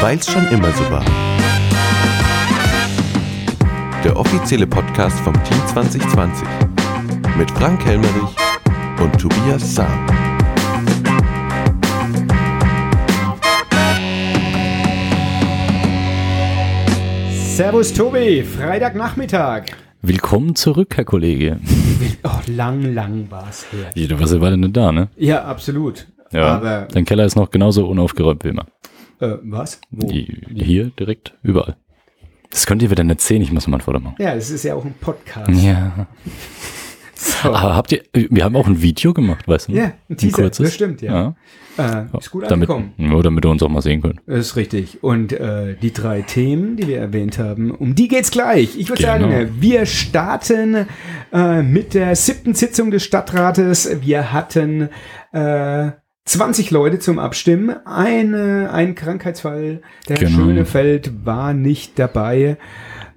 Weil's schon immer so war. Der offizielle Podcast vom Team 2020 mit Frank Helmerich und Tobias Sam. Servus Tobi, Freitagnachmittag. Willkommen zurück, Herr Kollege. Oh, lang, lang war's her. Ja, du warst ja weiter nicht da, ne? Ja, absolut. Ja. Aber, Dein Keller ist noch genauso unaufgeräumt wie immer. Äh, was? Wo? Hier, direkt, überall. Das könnt ihr wieder nicht sehen, ich muss mal ein Foto machen. Ja, es ist ja auch ein Podcast. Ja. So. Aber habt ihr, wir haben auch ein Video gemacht, weißt du? Ja, ein Teaser, kurzes. das stimmt, ja. Äh, ist gut damit, angekommen. Nur damit ihr uns auch mal sehen könnt. Das ist richtig. Und äh, die drei Themen, die wir erwähnt haben, um die geht's gleich. Ich würde Genau. sagen, wir starten äh, mit der siebten Sitzung des Stadtrates. Wir hatten äh, 20 Leute zum Abstimmen. Eine, ein Krankheitsfall, der Herr Genau. Schönefeld war nicht dabei.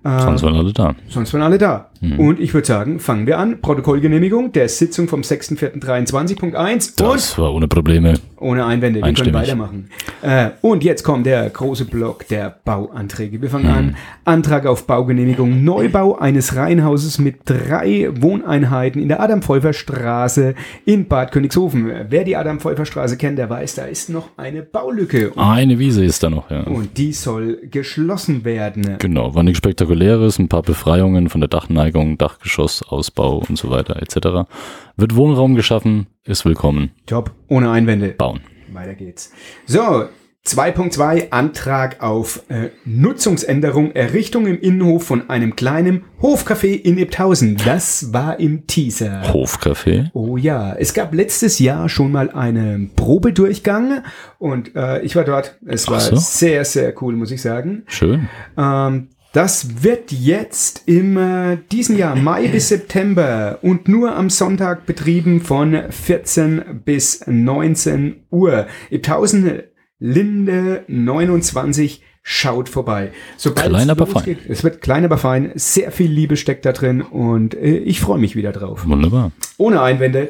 Äh, Sonst waren alle da. Sonst waren alle da. Mhm. Und ich würde sagen, fangen wir an. Protokollgenehmigung der Sitzung vom 6.4.23.1 und Das war ohne Probleme. ohne Einwände. Wir können weitermachen. Äh, und jetzt kommt der große Block der Bauanträge. Wir fangen Mhm. an. Antrag auf Baugenehmigung. Neubau eines Reihenhauses mit drei Wohneinheiten in der Adam-Pfeiffer-Straße in Bad Königshofen. Wer die Adam-Pfeiffer-Straße kennt, der weiß, da ist noch eine Baulücke. Und, Eine Wiese ist da noch, ja. und die soll geschlossen werden. Genau, war nichts Spektakuläres, ein paar Befreiungen von der Dachneigung, Dachgeschoss, Ausbau und so weiter etc. Wird Wohnraum geschaffen, ist willkommen. Top. Ohne Einwände. Bauen. Weiter geht's. So, 2.2 Antrag auf äh, Nutzungsänderung, Errichtung im Innenhof von einem kleinen Hofcafé in Ebthausen. Das war im Teaser. Hofcafé. Oh ja, es gab letztes Jahr schon mal einen Probedurchgang und äh, ich war dort. Es war so. sehr, sehr cool, muss ich sagen. Schön. Ähm, das wird jetzt im äh, diesen Jahr Mai bis September und nur am Sonntag betrieben von 14 bis 19 Uhr. Ibthausen Linde 29 schaut vorbei. Sobald Klein, es aber losgeht- Es wird klein, aber fein. Sehr viel Liebe steckt da drin und äh, ich freue mich wieder drauf. Wunderbar. Ohne Einwände.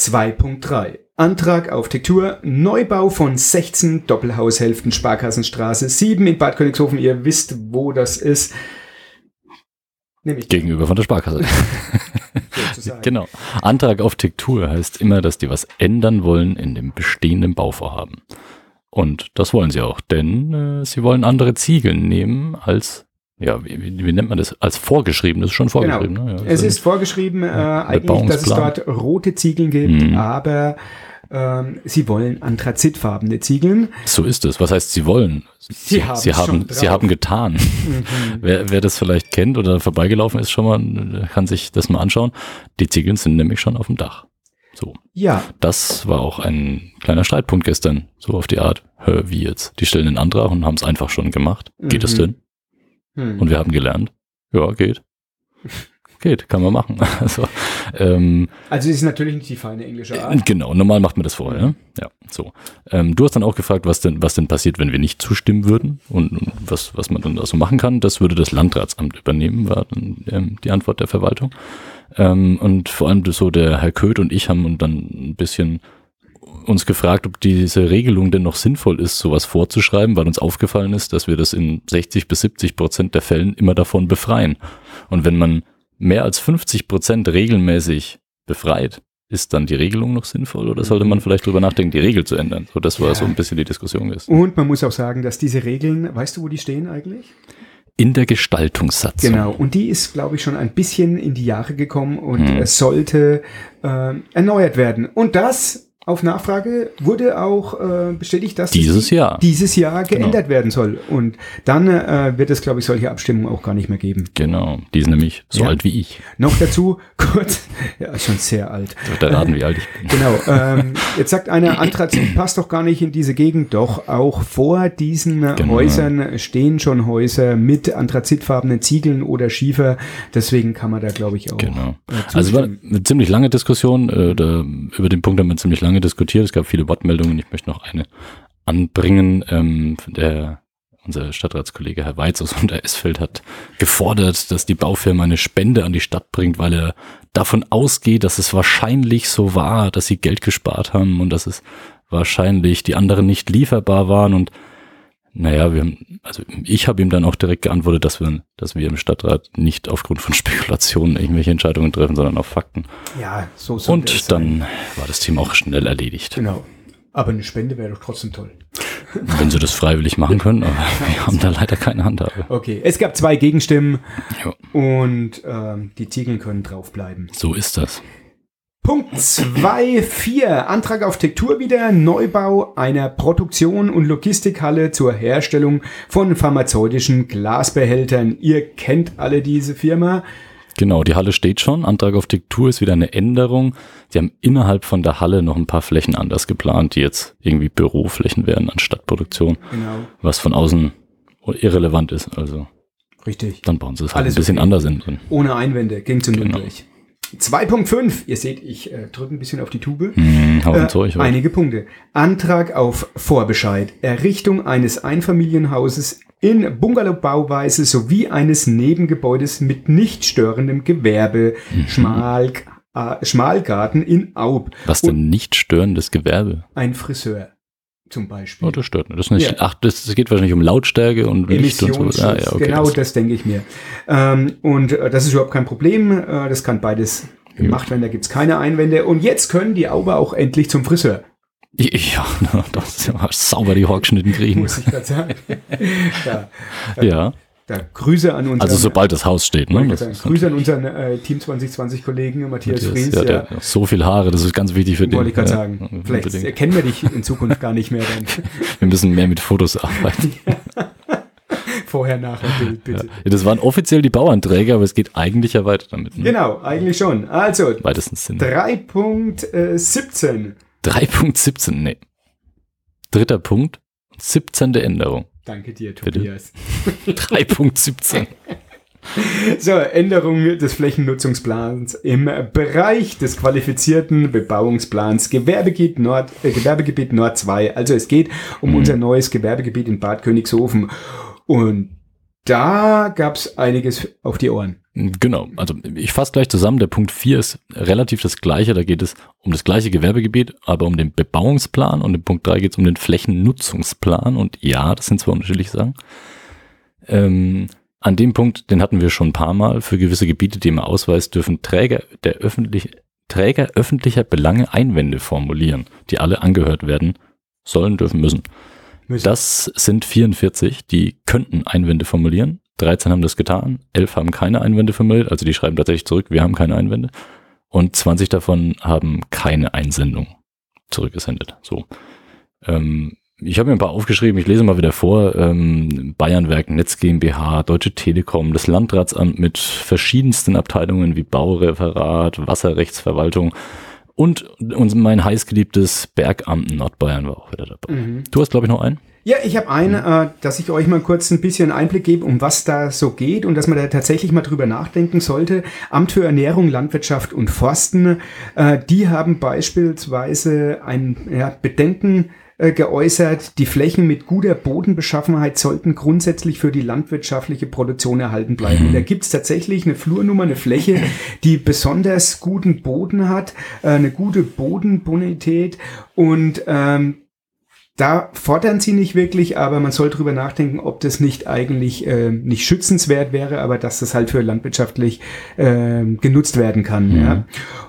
2.3. Antrag auf Tektur, Neubau von 16 Doppelhaushälften Sparkassenstraße 7 in Bad Königshofen. Ihr wisst, wo das ist. Nämlich Gegenüber von der Sparkasse. genau. Antrag auf Tektur heißt immer, dass die was ändern wollen in dem bestehenden Bauvorhaben. Und das wollen sie auch, denn äh, sie wollen andere Ziegeln nehmen als, ja, wie, wie, nennt man das? Als vorgeschrieben. Das ist schon vorgeschrieben. Genau. Ne? Ja, Es ist vorgeschrieben, äh, eigentlich, dass es dort rote Ziegeln gibt, Mhm. aber ähm, sie wollen anthrazitfarbene Ziegeln. So ist es. Was heißt, sie wollen? Sie sie schon haben, drauf. sie haben getan. Mhm. Wer, wer das vielleicht kennt oder vorbeigelaufen ist schon mal, kann sich das mal anschauen. Die Ziegeln sind nämlich schon auf dem Dach. So. Ja, Das war auch ein kleiner Streitpunkt gestern, so auf die Art, hör, wie jetzt? Die stellen den Antrag und haben es einfach schon gemacht. Geht es Mhm. denn? Hm. Und wir haben gelernt, ja, geht. Geht, kann man machen. Also, ähm, also es ist natürlich nicht die feine englische Art. genau, normal macht man das vorher. ne? Ja, so. Ähm, du hast dann auch gefragt, was denn, was denn passiert, wenn wir nicht zustimmen würden und, und was, was man dann da so machen kann. Das würde das Landratsamt übernehmen, war dann ähm, die Antwort der Verwaltung. Ähm, und vor allem so der Herr Köth und ich haben dann ein bisschen uns gefragt, ob diese Regelung denn noch sinnvoll ist, sowas vorzuschreiben, weil uns aufgefallen ist, dass wir das in 60 bis 70 Prozent der Fällen immer davon befreien. Und wenn man mehr als 50 Prozent regelmäßig befreit, ist dann die Regelung noch sinnvoll oder sollte man vielleicht drüber nachdenken, die Regel zu ändern? So, das war Ja. so ein bisschen die Diskussion ist. Und man muss auch sagen, dass diese Regeln, weißt du, wo die stehen eigentlich? In der Gestaltungssatzung. Genau, und die ist, glaube ich, schon ein bisschen in die Jahre gekommen und Hm. es sollte ähm, erneuert werden. Und das auf Nachfrage wurde auch äh, bestätigt, dass Dieses es Jahr. dieses Jahr geändert werden soll. Und dann äh, wird es, glaube ich, solche Abstimmungen auch gar nicht mehr geben. Genau, die ist nämlich so Ja. alt wie ich. Noch dazu, kurz, ja, schon sehr alt. Da raten, wie alt ich bin. Genau. Ähm, jetzt sagt einer, Anthrazit passt doch gar nicht in diese Gegend. Doch auch vor diesen Genau. Häusern stehen schon Häuser mit anthrazitfarbenen Ziegeln oder Schiefer. Deswegen kann man da, glaube ich, auch. Genau. äh, Also es war eine ziemlich lange Diskussion. Äh, da, über den Punkt haben wir ziemlich lange diskutiert. Es gab viele Wortmeldungen. Ich möchte noch eine anbringen. Ähm, der, unser Stadtratskollege Herr Weiz aus Unteresfeld hat gefordert, dass die Baufirma eine Spende an die Stadt bringt, weil er davon ausgeht, dass es wahrscheinlich so war, dass sie Geld gespart haben und dass es wahrscheinlich die anderen nicht lieferbar waren und Naja, wir haben, also ich habe ihm dann auch direkt geantwortet, dass wir, dass wir im Stadtrat nicht aufgrund von Spekulationen irgendwelche Entscheidungen treffen, sondern auf Fakten. Ja, so sollte es Und sein. dann war das Thema auch schnell erledigt. Genau. Aber eine Spende wäre doch trotzdem toll. Wenn sie das freiwillig machen können, aber wir haben da leider keine Handhabe. Okay, es gab zwei Gegenstimmen Ja, und ähm, die Ziegel können draufbleiben. so ist das. Punkt 2.4. Antrag auf Tektur wieder. Neubau einer Produktion- und Logistikhalle zur Herstellung von pharmazeutischen Glasbehältern. Ihr kennt alle diese Firma. Genau, die Halle steht schon. Antrag auf Diktur ist wieder eine Änderung. Sie haben innerhalb von der Halle noch ein paar Flächen anders geplant, die jetzt irgendwie Büroflächen werden anstatt Produktion, Genau. was von außen irrelevant ist. Also Richtig. dann bauen sie es halt Alles ein bisschen okay. anders in drin. Ohne Einwände. Ging zum Genau. durch. 2.5. Ihr seht, ich äh, drücke ein bisschen auf die Tube. Hm, Haufen Äh, Zeug. einige Punkte. Antrag auf Vorbescheid. Errichtung eines Einfamilienhauses in Bungalowbauweise sowie eines Nebengebäudes mit nicht störendem Gewerbe. Mhm. Schmal, äh, Schmalgarten in Aub. Was denn nicht störendes Gewerbe? Ein Friseur zum Beispiel. Oh, das stört nicht. Das nicht Ja. Ach, das, das geht wahrscheinlich um Lautstärke und Licht und so. Ah, ja, okay, genau das, das, denke ich mir. Ähm, und äh, das ist überhaupt kein Problem. Äh, das kann beides gemacht werden, da gibt's keine Einwände. Und jetzt können die Auber auch endlich zum Friseur, ja, das ist ja sauber die Haare geschnitten kriegen. muss ich gerade sagen. ja, Ja, da Grüße an unseren, also sobald das Haus steht. Ne? sagen, Grüße an unseren äh, Team 2020-Kollegen Matthias Matthias, Fries. ja, Ja, der, so viel Haare, das ist ganz wichtig für den. wollte ich gerade ja, sagen. Vielleicht unbedingt. erkennen wir dich in Zukunft gar nicht mehr dann. Wir müssen mehr mit Fotos arbeiten. Vorher, nachher Bild, bitte. Ja, das waren offiziell die Bauanträge, aber es geht eigentlich ja weiter damit. Ne? Genau, eigentlich schon. Also, Weitestens Sinn. 3.17. 3.17, nee. Dritter Punkt, 17. Änderung. Danke dir. Tobias. 3.17. So, Änderung des Flächennutzungsplans im Bereich des qualifizierten Bebauungsplans Gewerbegebiet Nord, äh, Gewerbegebiet Nord 2. Also es geht um unser neues Gewerbegebiet in Bad Königshofen. Und da gab's einiges auf die Ohren. Genau, also ich fasse gleich zusammen. Der Punkt 4 ist relativ das gleiche. Da geht es um das gleiche Gewerbegebiet, aber um den Bebauungsplan. Und im Punkt 3 geht es um den Flächennutzungsplan. Und ja, das sind zwei unterschiedliche Sachen. Ähm, an dem Punkt, den hatten wir schon ein paar Mal. Für gewisse Gebiete, die im Ausweis dürfen Träger der öffentlich, Träger öffentlicher Belange Einwände formulieren, die alle angehört werden sollen, dürfen, müssen. Müssen. Das sind 44, die könnten Einwände formulieren. 13 haben das getan, 11 haben keine Einwände formuliert, also die schreiben tatsächlich zurück, wir haben keine Einwände. Und 20 davon haben keine Einsendung zurückgesendet. So. Ähm, ich habe mir ein paar aufgeschrieben, ich lese mal wieder vor. Ähm, Bayernwerk, Netz GmbH, Deutsche Telekom, das Landratsamt mit verschiedensten Abteilungen wie Baureferat, Wasserrechtsverwaltung und, und mein heißgeliebtes Bergamt in Nordbayern war auch wieder dabei. Mhm. Du hast, glaube ich, noch einen? Ja, ich habe einen, äh, dass ich euch mal kurz ein bisschen Einblick gebe, um was da so geht und dass man da tatsächlich mal drüber nachdenken sollte. Amt für Ernährung, Landwirtschaft und Forsten, äh, die haben beispielsweise ein ja, Bedenken äh, geäußert, die Flächen mit guter Bodenbeschaffenheit sollten grundsätzlich für die landwirtschaftliche Produktion erhalten bleiben. Und da gibt's tatsächlich eine Flurnummer, eine Fläche, die besonders guten Boden hat, äh, eine gute Bodenbonität und ähm, da fordern sie nicht wirklich, aber man soll drüber nachdenken, ob das nicht eigentlich äh, nicht schützenswert wäre, aber dass das halt für landwirtschaftlich äh, genutzt werden kann. Ja.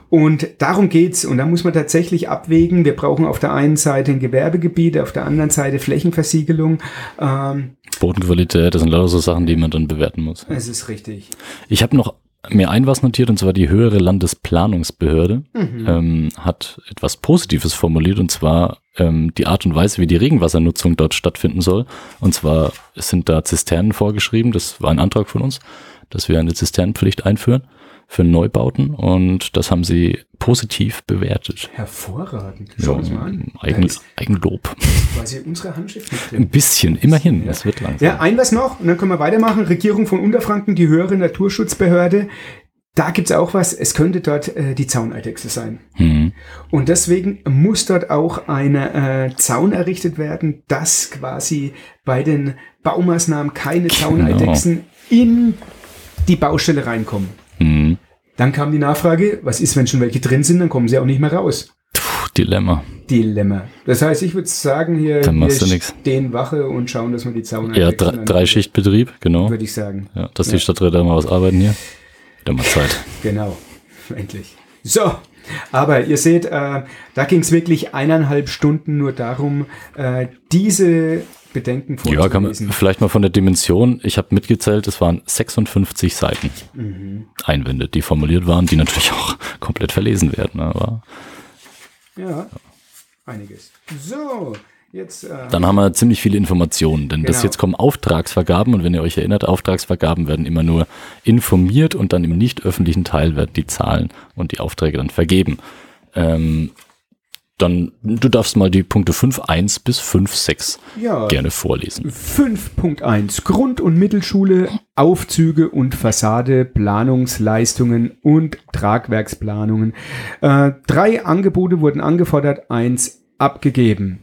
Und darum geht's. Und da muss man tatsächlich abwägen. Wir brauchen auf der einen Seite ein Gewerbegebiet, auf der anderen Seite Flächenversiegelung. Ähm, Bodenqualität, das sind lauter so Sachen, die man dann bewerten muss. es ist richtig. Ich habe noch mir ein was notiert, und zwar die höhere Landesplanungsbehörde ähm, hat etwas Positives formuliert, und zwar ähm, die Art und Weise, wie die Regenwassernutzung dort stattfinden soll. Und zwar sind da Zisternen vorgeschrieben, das war ein Antrag von uns, dass wir eine Zisternenpflicht einführen für Neubauten und das haben sie positiv bewertet. Hervorragend. Schau uns mal an. Eigen, ist Eigenlob. quasi unsere Handschrift. Ein bisschen, immerhin, es wird langsam. Ja, ein was noch, und dann können wir weitermachen. Regierung von Unterfranken, die höhere Naturschutzbehörde. Da gibt's auch was. Es könnte dort äh, die Zauneidechse sein. Hm. Und deswegen muss dort auch eine äh, Zaun errichtet werden, dass quasi bei den Baumaßnahmen keine Zauneidechsen in die Baustelle reinkommen. Hm. Dann kam die Nachfrage, was ist, wenn schon welche drin sind, dann kommen sie auch nicht mehr raus. Puh, Dilemma. Dilemma. Das heißt, ich würde sagen, hier Dann machst wir du nix. stehen Wache und schauen, dass wir die Zaun Ja, einwechseln, drei, genau. Würde ich sagen. Ja, dass Ja. die Stadträte mal was arbeiten hier. Wieder mal Zeit. Genau. Endlich. So. Aber ihr seht, äh, da ging es wirklich eineinhalb Stunden nur darum, äh, diese Bedenken Ja, kann man vorzulesen. vielleicht mal von der Dimension. Ich habe mitgezählt, es waren 56 Seiten Mhm. Einwände, die formuliert waren, die natürlich auch komplett verlesen werden. Aber Ja, einiges. So, jetzt. Äh, dann haben wir ziemlich viele Informationen, denn das Genau. jetzt kommen Auftragsvergaben und wenn ihr euch erinnert, Auftragsvergaben werden immer nur informiert und dann im nicht öffentlichen Teil werden die Zahlen und die Aufträge dann vergeben. Ähm, dann, du darfst mal die Punkte 5.1 bis 5.6 ja, gerne vorlesen. 5.1 Grund- und Mittelschule, Aufzüge und Fassade, Planungsleistungen und Tragwerksplanungen. Äh, drei Angebote wurden angefordert, eins abgegeben.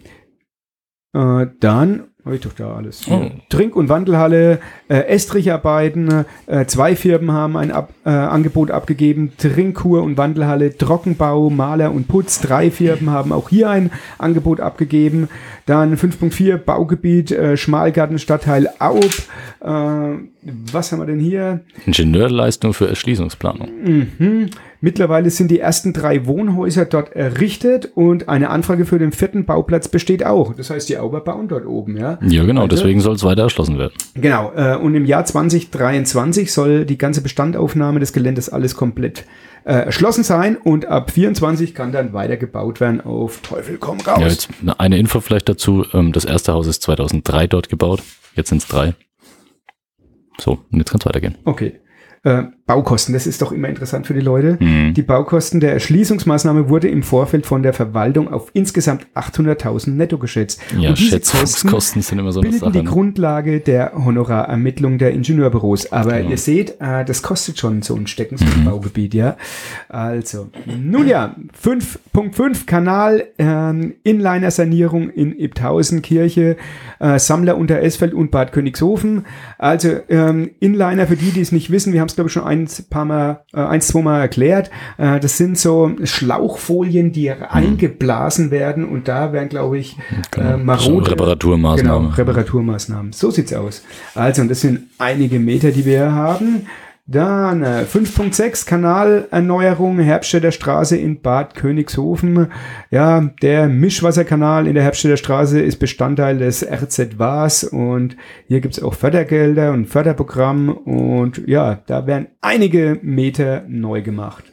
Äh, dann, habe ich doch da alles. Oh. Trink- und Wandelhalle, äh, Estricharbeiten, äh, zwei Firmen haben ein Ab äh, Angebot abgegeben, Trinkkur und Wandelhalle, Trockenbau, Maler und Putz, drei Firmen haben auch hier ein Angebot abgegeben. Dann 5.4 Baugebiet, äh, Schmalgarten, Stadtteil Aub. Äh, was haben wir denn hier? Ingenieurleistung für Erschließungsplanung. Mhm. Mittlerweile sind die ersten drei Wohnhäuser dort errichtet und eine Anfrage für den vierten Bauplatz besteht auch. Das heißt, die Auber bauen dort oben, ja. Ja, genau, Also- deswegen soll es weiter erschlossen werden. Genau, äh, und im Jahr 2023 soll die ganze Bestandaufnahme des Geländes alles komplett äh, erschlossen sein und ab 24 kann dann weiter gebaut werden auf Teufel komm raus. Ja, jetzt eine Info vielleicht dazu. ähm, Das erste Haus ist 2003 dort gebaut. Jetzt sind es drei. So, und jetzt kann es weitergehen. Okay. Äh, Baukosten, das ist doch immer interessant für die Leute. Mhm. Die Baukosten der Erschließungsmaßnahme wurde im Vorfeld von der Verwaltung auf insgesamt 800.000 netto geschätzt. Ja, und diese Kosten Schätzungskosten sind immer so eine bilden Sache. die ne? Grundlage der Honorarermittlung der Ingenieurbüros. Aber Genau. ihr seht, äh, das kostet schon so ein Stecken, so Mhm. ein Baugebiet, ja. Also, nun ja, 5.5 Kanal, ähm, Inliner-Sanierung in Ibthausen Kirche, äh, Sammler unter Esfeld und Bad Königshofen. Also, ähm, Inliner, für die, die es nicht wissen, wir haben es, glaube ich, schon ein paar Mal, äh, ein, zwei Mal erklärt. Äh, das sind so Schlauchfolien, die eingeblasen werden und da werden, glaube ich, Mhm. Genau. äh, marode, So Reparaturmaßnahmen. Genau, Reparaturmaßnahmen. So sieht's aus. Also, und das sind einige Meter, die wir hier haben. Dann äh, 5.6 Kanalerneuerung Herbststädter Straße in Bad Königshofen. Ja, der Mischwasserkanal in der Herbststädter Straße ist Bestandteil des RZ WAS und hier gibt's auch Fördergelder und Förderprogramm und ja, da werden einige Meter neu gemacht.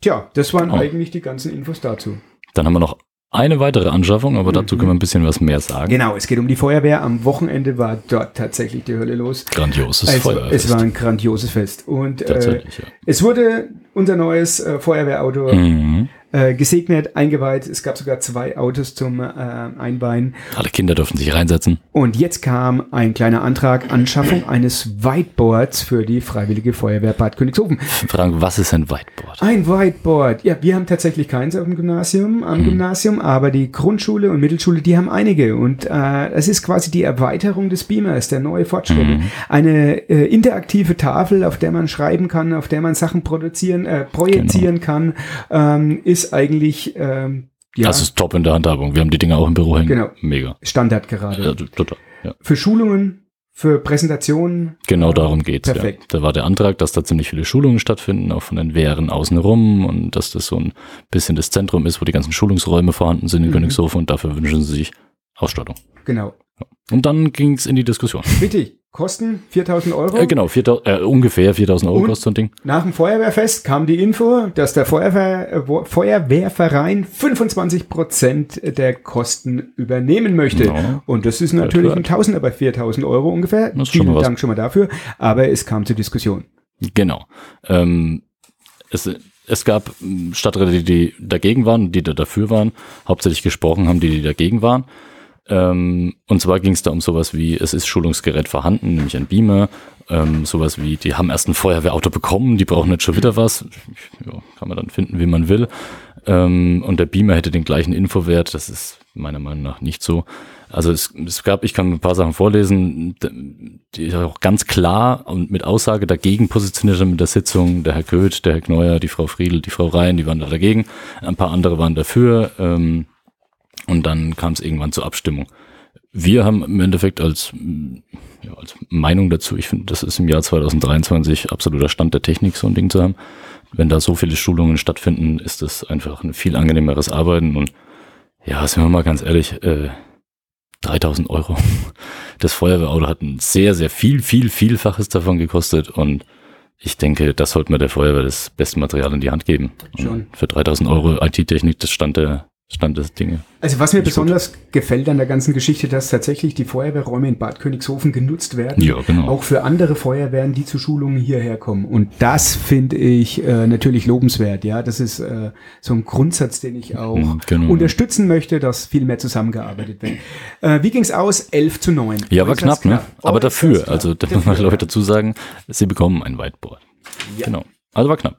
Tja, das waren Oh. eigentlich die ganzen Infos dazu. Dann haben wir noch eine weitere Anschaffung, aber dazu können wir ein bisschen was mehr sagen. Genau, es geht um die Feuerwehr. Am Wochenende war dort tatsächlich die Hölle los. Grandioses Also, Feuerwehr. es war ein grandioses Fest. Und äh, ja. es wurde unser neues äh, Feuerwehrauto Mhm. Äh, gesegnet, eingeweiht. Es gab sogar zwei Autos zum äh, Einweihen. Alle Kinder dürfen sich reinsetzen. Und jetzt kam ein kleiner Antrag, Anschaffung eines Whiteboards für die Freiwillige Feuerwehr Bad Königshofen. Fragen, was ist ein Whiteboard? Ein Whiteboard. Ja, wir haben tatsächlich keins auf dem Gymnasium, am Gymnasium, aber die Grundschule und Mittelschule, die haben einige. Und äh, es ist quasi die Erweiterung des Beamers, der neue Fortschritte. Eine äh, interaktive Tafel, auf der man schreiben kann, auf der man Sachen produzieren, äh, projizieren kann, ähm, ist eigentlich ähm, ja, Das ist top in der Handhabung. Wir haben die Dinger auch im Büro hängen. Genau. Mega. Standard gerade. Ja, total. Ja. Für Schulungen, für Präsentationen. Genau darum geht's. Ja. Perfekt. Da war der Antrag, dass da ziemlich viele Schulungen stattfinden, auch von den Wehren außenrum und dass das so ein bisschen das Zentrum ist, wo die ganzen Schulungsräume vorhanden sind in Mhm. Königshofen und dafür wünschen sie sich Ausstattung. Genau. Und dann ging's in die Diskussion. Richtig. Kosten 4000 Euro. Äh, genau, 4000, äh, ungefähr 4000 Euro Und? kostet so ein Ding. Nach dem Feuerwehrfest kam die Info, dass der Feuerwehr, äh, Feuerwehrverein 25 Prozent der Kosten übernehmen möchte. Ja. Und das ist natürlich ein Tausender bei 4000 Euro ungefähr. Vielen. Dank schon mal dafür. Aber es kam zur Diskussion. Genau. Ähm, es, es gab ähm, Stadträte, die, die dagegen waren, die da dafür waren. Hauptsächlich gesprochen haben die, die dagegen waren. Ähm, und zwar ging es da um sowas wie, es ist Schulungsgerät vorhanden, nämlich ein Beamer, ähm, sowas wie, die haben erst ein Feuerwehrauto bekommen, die brauchen jetzt schon wieder was. Ja, kann man dann finden, wie man will. Ähm, und der Beamer hätte den gleichen Infowert, das ist meiner Meinung nach nicht so. Also es, es gab, ich kann ein paar Sachen vorlesen, die auch ganz klar und mit Aussage dagegen positioniert mit der Sitzung. Der Herr Goeth, der Herr Kneuer, die Frau Friedel, die Frau Rhein, die waren da dagegen. Ein paar andere waren dafür. Ähm, und dann kam es irgendwann zur Abstimmung. Wir haben im Endeffekt als, ja, als Meinung dazu, ich finde, das ist im Jahr 2023 absoluter Stand der Technik, so ein Ding zu haben. Wenn da so viele Schulungen stattfinden, ist das einfach ein viel angenehmeres Arbeiten und ja, sind wir mal ganz ehrlich, äh, 3000 Euro. Das Feuerwehrauto hat ein sehr, sehr viel, viel, vielfaches davon gekostet und ich denke, das sollte man der Feuerwehr das beste Material in die Hand geben. Schon. Für 3000 Euro IT-Technik, das stand der, Stand des Dinge. Also was mir besonders gut. gefällt an der ganzen Geschichte, dass tatsächlich die Feuerwehrräume in Bad Königshofen genutzt werden. Ja, genau. Auch für andere Feuerwehren, die zu Schulungen hierher kommen. Und das finde ich äh, natürlich lobenswert. Ja, das ist äh, so ein Grundsatz, den ich auch mhm, genau. unterstützen möchte, dass viel mehr zusammengearbeitet wird. Äh, wie ging es aus? 11 zu 9. Ja, war knapp, ne? Aber dafür, also da muss man Leute dazu sagen, sie bekommen ein Whiteboard. Ja. Genau. Also war knapp.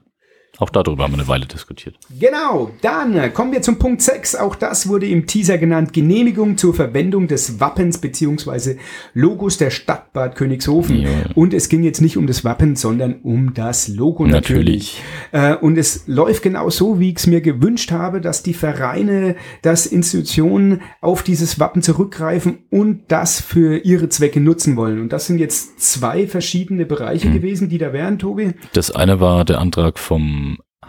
Auch darüber haben wir eine Weile diskutiert. Genau, dann kommen wir zum Punkt 6. Auch das wurde im Teaser genannt. Genehmigung zur Verwendung des Wappens bzw. Logos der Stadt Bad Königshofen. Ja. Und es ging jetzt nicht um das Wappen, sondern um das Logo natürlich. natürlich. Äh, und es läuft genau so, wie ich es mir gewünscht habe, dass die Vereine, dass Institutionen auf dieses Wappen zurückgreifen und das für ihre Zwecke nutzen wollen. Und das sind jetzt zwei verschiedene Bereiche hm. gewesen, die da wären, Tobi. Das eine war der Antrag vom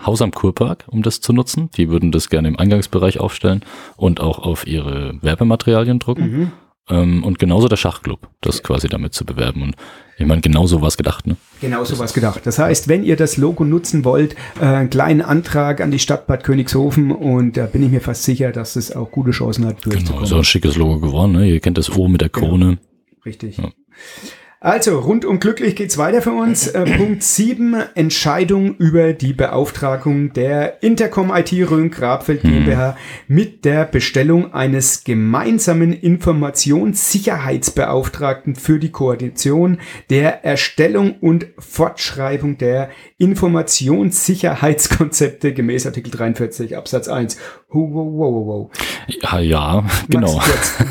Haus am Kurpark, um das zu nutzen. Die würden das gerne im Eingangsbereich aufstellen und auch auf ihre Werbematerialien drucken. Mhm. Ähm, und genauso der Schachclub, das quasi damit zu bewerben. Und ich meine, genau so was gedacht, ne? Genau so was gedacht. Das heißt, wenn ihr das Logo nutzen wollt, äh, einen kleinen Antrag an die Stadt Bad Königshofen und da bin ich mir fast sicher, dass es auch gute Chancen hat, durchzukommen. Genau, ist auch ein schickes Logo geworden, ne? Ihr kennt das O mit der genau. Krone. Genau. Richtig. Ja. Also, rundum glücklich geht's weiter für uns. Äh, Punkt 7, Entscheidung über die Beauftragung der Intercom IT Rhön Grabfeld hm. GmbH mit der Bestellung eines gemeinsamen Informationssicherheitsbeauftragten für die Koordination der Erstellung und Fortschreibung der Informationssicherheitskonzepte gemäß Artikel 43 Absatz 1. Wow, wow, wow, wow. Ja, ja, genau.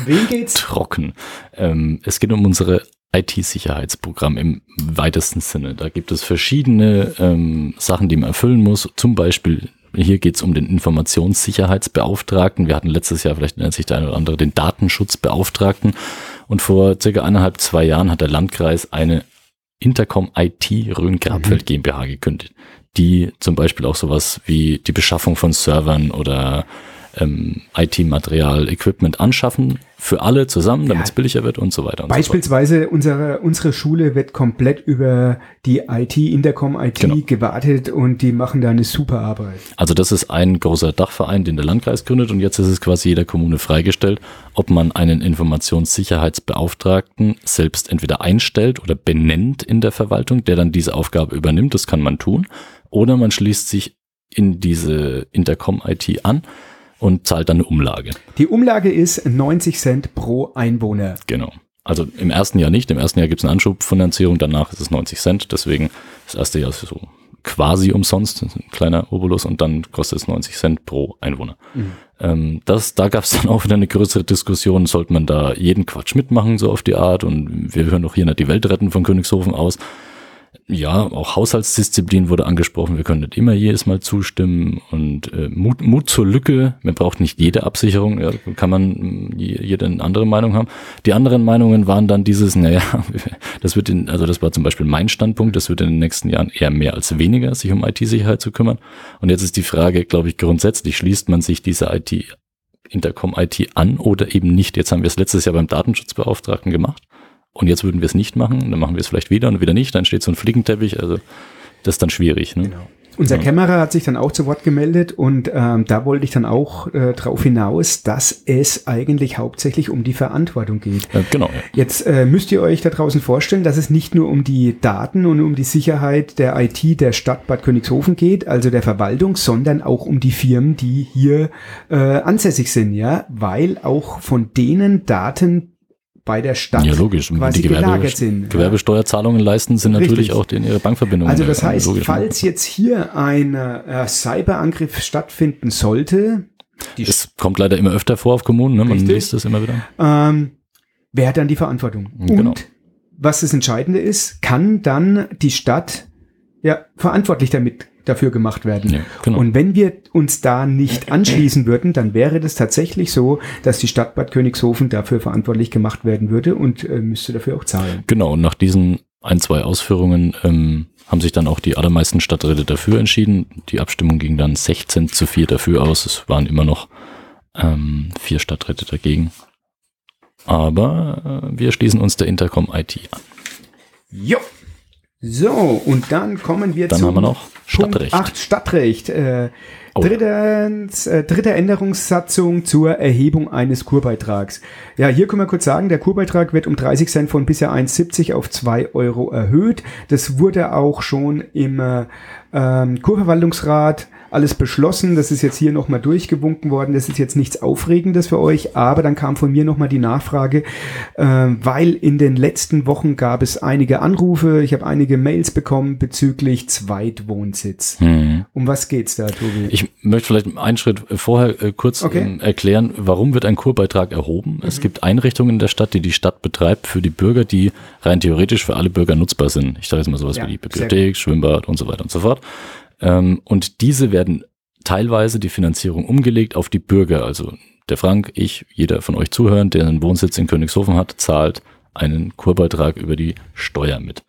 Wen geht's? Trocken. Ähm, es geht um unsere IT-Sicherheitsprogramm im weitesten Sinne. Da gibt es verschiedene ähm, Sachen, die man erfüllen muss. Zum Beispiel, hier geht es um den Informationssicherheitsbeauftragten. Wir hatten letztes Jahr, vielleicht nennt sich der eine oder andere, den Datenschutzbeauftragten. Und vor circa eineinhalb, zwei Jahren hat der Landkreis eine Intercom IT Rhön-Grabfeld mhm. GmbH gekündigt, die zum Beispiel auch sowas wie die Beschaffung von Servern oder ähm, IT-Material, Equipment anschaffen für alle zusammen, damit es ja. billiger wird und so weiter. Und Beispielsweise so unsere, unsere Schule wird komplett über die IT, Intercom IT genau. gewartet und die machen da eine super Arbeit. Also das ist ein großer Dachverein, den der Landkreis gründet und jetzt ist es quasi jeder Kommune freigestellt, ob man einen Informationssicherheitsbeauftragten selbst entweder einstellt oder benennt in der Verwaltung, der dann diese Aufgabe übernimmt, das kann man tun, oder man schließt sich in diese Intercom IT an und zahlt dann eine Umlage. Die Umlage ist 90 Cent pro Einwohner. Genau. Also im ersten Jahr nicht. Im ersten Jahr gibt es eine Anschubfinanzierung, danach ist es 90 Cent. Deswegen das erste Jahr ist so quasi umsonst, ein kleiner Obolus und dann kostet es 90 Cent pro Einwohner. Mhm. Ähm, das, da gab es dann auch wieder eine größere Diskussion, sollte man da jeden Quatsch mitmachen, so auf die Art und wir hören doch hier nicht die Welt retten von Königshofen aus ja, auch Haushaltsdisziplin wurde angesprochen. Wir können nicht immer jedes Mal zustimmen und äh, Mut, Mut zur Lücke. Man braucht nicht jede Absicherung. Ja, kann man mm, jede andere Meinung haben. Die anderen Meinungen waren dann dieses, naja, das wird in, also das war zum Beispiel mein Standpunkt, das wird in den nächsten Jahren eher mehr als weniger, sich um IT-Sicherheit zu kümmern. Und jetzt ist die Frage, glaube ich, grundsätzlich schließt man sich diese IT Intercom IT an oder eben nicht. Jetzt haben wir es letztes Jahr beim Datenschutzbeauftragten gemacht. Und jetzt würden wir es nicht machen, dann machen wir es vielleicht wieder und wieder nicht, dann steht so ein Flickenteppich, also das ist dann schwierig. Ne? Genau. unser Ja. Kämmerer hat sich dann auch zu Wort gemeldet und ähm, da wollte ich dann auch äh, darauf hinaus, dass es eigentlich hauptsächlich um die Verantwortung geht. Äh, genau, ja. Jetzt äh, müsst ihr euch da draußen vorstellen, dass es nicht nur um die Daten und um die Sicherheit der IT der Stadt Bad Königshofen geht, also der Verwaltung, sondern auch um die Firmen, die hier äh, ansässig sind, ja, weil auch von denen Daten bei der Stadt Ja, logisch. Quasi die Gewerbe, gelagert sind. Gewerbesteuerzahlungen leisten, sind natürlich Richtig. auch in ihre Bankverbindungen. Also das heißt, logisch, ne? falls jetzt hier ein äh, Cyberangriff stattfinden sollte, Es kommt leider immer öfter vor auf Kommunen, ne? man Richtig. liest das immer wieder. ähm, wer hat dann die Verantwortung? Genau. Und was das Entscheidende ist, kann dann die Stadt ja verantwortlich damit dafür gemacht werden. Ja, genau. Und wenn wir uns da nicht anschließen würden, dann wäre das tatsächlich so, dass die Stadt Bad Königshofen dafür verantwortlich gemacht werden würde und äh, müsste dafür auch zahlen. Genau, und nach diesen ein, zwei Ausführungen ähm, haben sich dann auch die allermeisten Stadträte dafür entschieden. Die Abstimmung ging dann 16 zu 4 dafür aus. Es waren immer noch ähm, vier Stadträte dagegen. Aber äh, wir schließen uns der Intercom IT an. Jo. So, und dann kommen wir Dann zum haben wir noch Punkt Stadtrecht. 8 Stadtrecht. Äh, Oh. drittens, äh, dritte Änderungssatzung zur Erhebung eines Kurbeitrags. Ja, hier können wir kurz sagen, der Kurbeitrag wird um 30 Cent von bisher 1,70 auf 2 Euro erhöht. Das wurde auch schon im äh, ähm, Kurverwaltungsrat alles beschlossen. Das ist jetzt hier nochmal durchgewunken worden. Das ist jetzt nichts Aufregendes für euch, aber dann kam von mir nochmal die Nachfrage, ähm, weil in den letzten Wochen gab es einige Anrufe, ich habe einige Mails bekommen bezüglich Zweitwohnsitz. Hm. Um was geht's da, Tobi? Ich möchte vielleicht einen Schritt vorher äh, kurz Okay. ähm, erklären, warum wird ein Kurbeitrag erhoben. Es gibt Einrichtungen in der Stadt, die die Stadt betreibt für die Bürger, die rein theoretisch für alle Bürger nutzbar sind. Ich sage jetzt mal sowas Ja, wie die Bibliothek, Schwimmbad und so weiter und so fort. Ähm, und diese werden teilweise die Finanzierung umgelegt auf die Bürger. Also der Frank, ich, jeder von euch zuhören, der einen Wohnsitz in Königshofen hat, zahlt einen Kurbeitrag über die Steuer mit.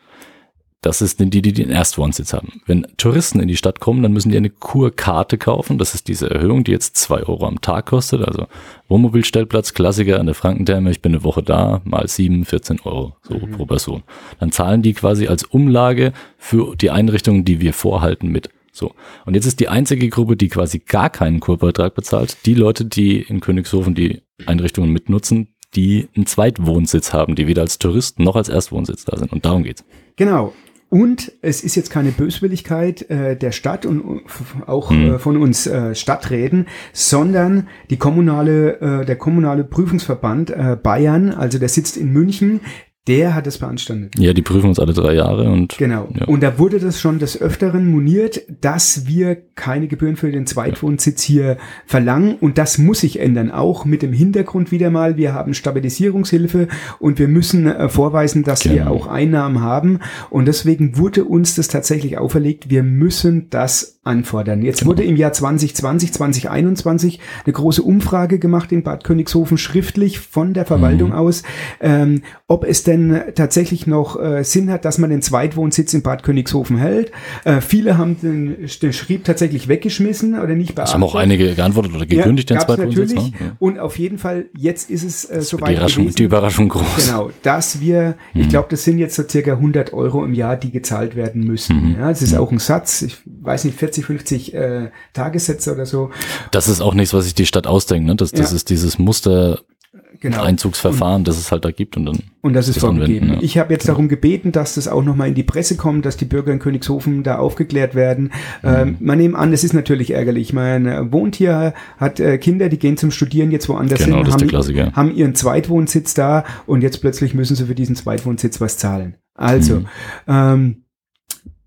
Das ist die, die den Erstwohnsitz haben. Wenn Touristen in die Stadt kommen, dann müssen die eine Kurkarte kaufen. Das ist diese Erhöhung, die jetzt zwei Euro am Tag kostet. Also Wohnmobilstellplatz, Klassiker an der Frankentherme, ich bin eine Woche da, mal sieben, 14 Euro so pro Person. Dann zahlen die quasi als Umlage für die Einrichtungen, die wir vorhalten, mit. So. Und jetzt ist die einzige Gruppe, die quasi gar keinen Kurbeitrag bezahlt, die Leute, die in Königshofen die Einrichtungen mitnutzen, die einen Zweitwohnsitz haben, die weder als Touristen noch als Erstwohnsitz da sind. Und darum geht's. Genau. Und es ist jetzt keine Böswilligkeit äh, der Stadt und auch Mhm. äh, von uns äh, Stadträten, sondern die kommunale, äh, der kommunale Prüfungsverband äh, Bayern, also der sitzt in München, der hat es beanstandet. Ja, die prüfen uns alle drei Jahre und Genau. Ja. Und da wurde das schon des Öfteren moniert, dass wir keine Gebühren für den Zweitwohnsitz hier verlangen. Und das muss sich ändern. Auch mit dem Hintergrund wieder mal, wir haben Stabilisierungshilfe und wir müssen äh, vorweisen, dass wir Genau. auch Einnahmen haben. Und deswegen wurde uns das tatsächlich auferlegt, wir müssen das anfordern. Jetzt wurde im Jahr 2020, 2021 eine große Umfrage gemacht in Bad Königshofen schriftlich von der Verwaltung Mhm. aus, ähm, ob es denn tatsächlich noch äh, Sinn hat, dass man den Zweitwohnsitz in Bad Königshofen hält. Äh, viele haben den, den Schrieb tatsächlich weggeschmissen oder nicht es haben auch einige geantwortet oder gekündigt, den gab's Zweitwohnsitz. natürlich. Ne? Ja. Und auf jeden Fall, jetzt ist es äh, Die, soweit Überraschung, gewesen. die Überraschung groß. Genau, dass wir, Mhm. ich glaube, das sind jetzt so circa 100 Euro im Jahr, die gezahlt werden müssen. Mhm. Ja, das ist auch ein Satz, ich weiß nicht, 40, 50 äh, Tagessätze oder so. Das ist auch nichts, was sich die Stadt ausdenkt. Ne? Das, das Ja. ist dieses Muster-Einzugsverfahren, Genau. das es halt da gibt. Und dann Und das ist das vorgegeben. ja. Ich habe jetzt darum gebeten, dass das auch nochmal in die Presse kommt, dass die Bürger in Königshofen da aufgeklärt werden. Mhm. Ähm, man nimmt an, es ist natürlich ärgerlich. Man äh, wohnt hier, hat äh, Kinder, die gehen zum Studieren jetzt woanders Genau, hin, das ist haben, der Klassiker. haben ihren Zweitwohnsitz da und jetzt plötzlich müssen sie für diesen Zweitwohnsitz was zahlen. Also, Mhm. ähm,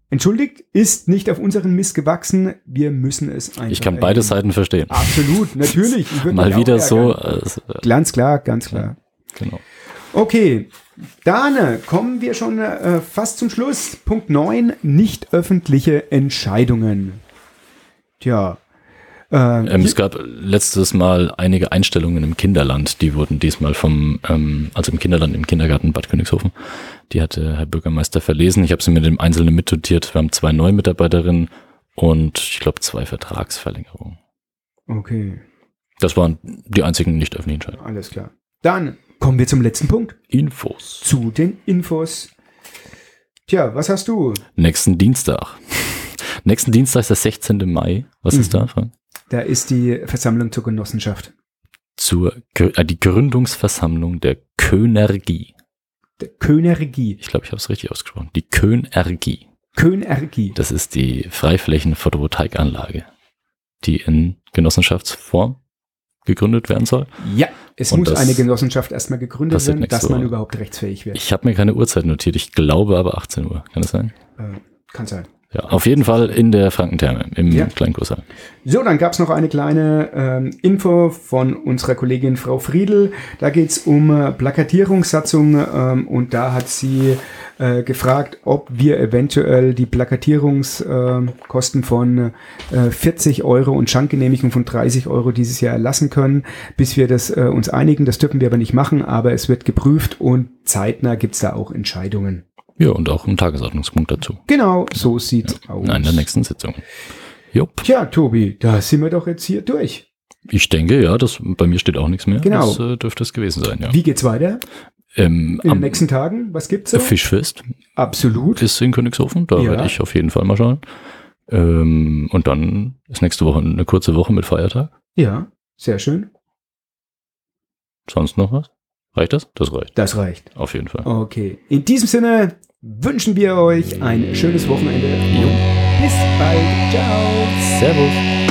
entschuldigt, ist nicht auf unseren Mist gewachsen. Wir müssen es einfach. ich kann beide erkennen. Seiten verstehen. Absolut, natürlich. Mal wieder so. Äh, Ganz klar, ganz klar. genau. Okay, dann äh, kommen wir schon äh, fast zum Schluss. Punkt 9, nicht öffentliche Entscheidungen. Tja. Äh, Ähm, es gab letztes Mal einige Einstellungen im Kinderland, die wurden diesmal vom, ähm, also im Kinderland, im Kindergarten Bad Königshofen, die hatte Herr Bürgermeister verlesen. Ich habe sie mit dem Einzelnen mitnotiert. Wir haben zwei neue Mitarbeiterinnen und ich glaube zwei Vertragsverlängerungen. okay, Das waren die einzigen nicht öffentlichen Entscheidungen. alles klar. Dann kommen wir zum letzten Punkt, Infos. zu den Infos. Tja, was hast du? Nächsten Dienstag. Nächsten Dienstag ist der 16. Mai. Was ist Mhm. da, Frank? Da ist die Versammlung zur Genossenschaft. Zur, äh, die Gründungsversammlung der Könergie. Der Könergie. Ich glaube, ich habe es richtig ausgesprochen. Die Könergie. Könergie. Das ist die Freiflächen-Photovoltaikanlage, die in Genossenschaftsform gegründet werden soll. Ja, es Und muss das eine Genossenschaft erstmal gegründet werden, dass man Woche. überhaupt rechtsfähig wird. Ich habe mir keine Uhrzeit notiert. Ich glaube aber 18 Uhr. Kann das sein? Äh, kann sein. Ja, auf jeden Fall in der Frankentherme im Ja. Kleinkursaal. So, dann gab's noch eine kleine ähm, Info von unserer Kollegin Frau Friedl. Da geht's um äh, Plakatierungssatzung ähm, und da hat sie äh, gefragt, ob wir eventuell die Plakatierungskosten äh, Kosten von äh, 40 Euro und Schankgenehmigung von 30 Euro dieses Jahr erlassen können, bis wir das äh, uns einigen. Das dürfen wir aber nicht machen, aber es wird geprüft und zeitnah gibt's da auch Entscheidungen. Ja, und auch ein Tagesordnungspunkt dazu. Genau, so sieht's aus. In der nächsten Sitzung. Jupp. Tja, Tobi, da sind wir doch jetzt hier durch. Ich denke, ja, das, bei mir steht auch nichts mehr. Genau. Das äh, dürfte es gewesen sein, ja. Wie geht's weiter? Ähm, In den am nächsten Tagen? Was gibt's so? Fischfest Absolut. ist in Königshofen. Da Ja. werde ich auf jeden Fall mal schauen. Ähm, und dann ist nächste Woche eine kurze Woche mit Feiertag. Ja, sehr schön. Sonst noch was? Reicht das? Das reicht. Das reicht. Auf jeden Fall. Okay. In diesem Sinne wünschen wir euch ein schönes Wochenende. Bis bald. Ciao. Servus.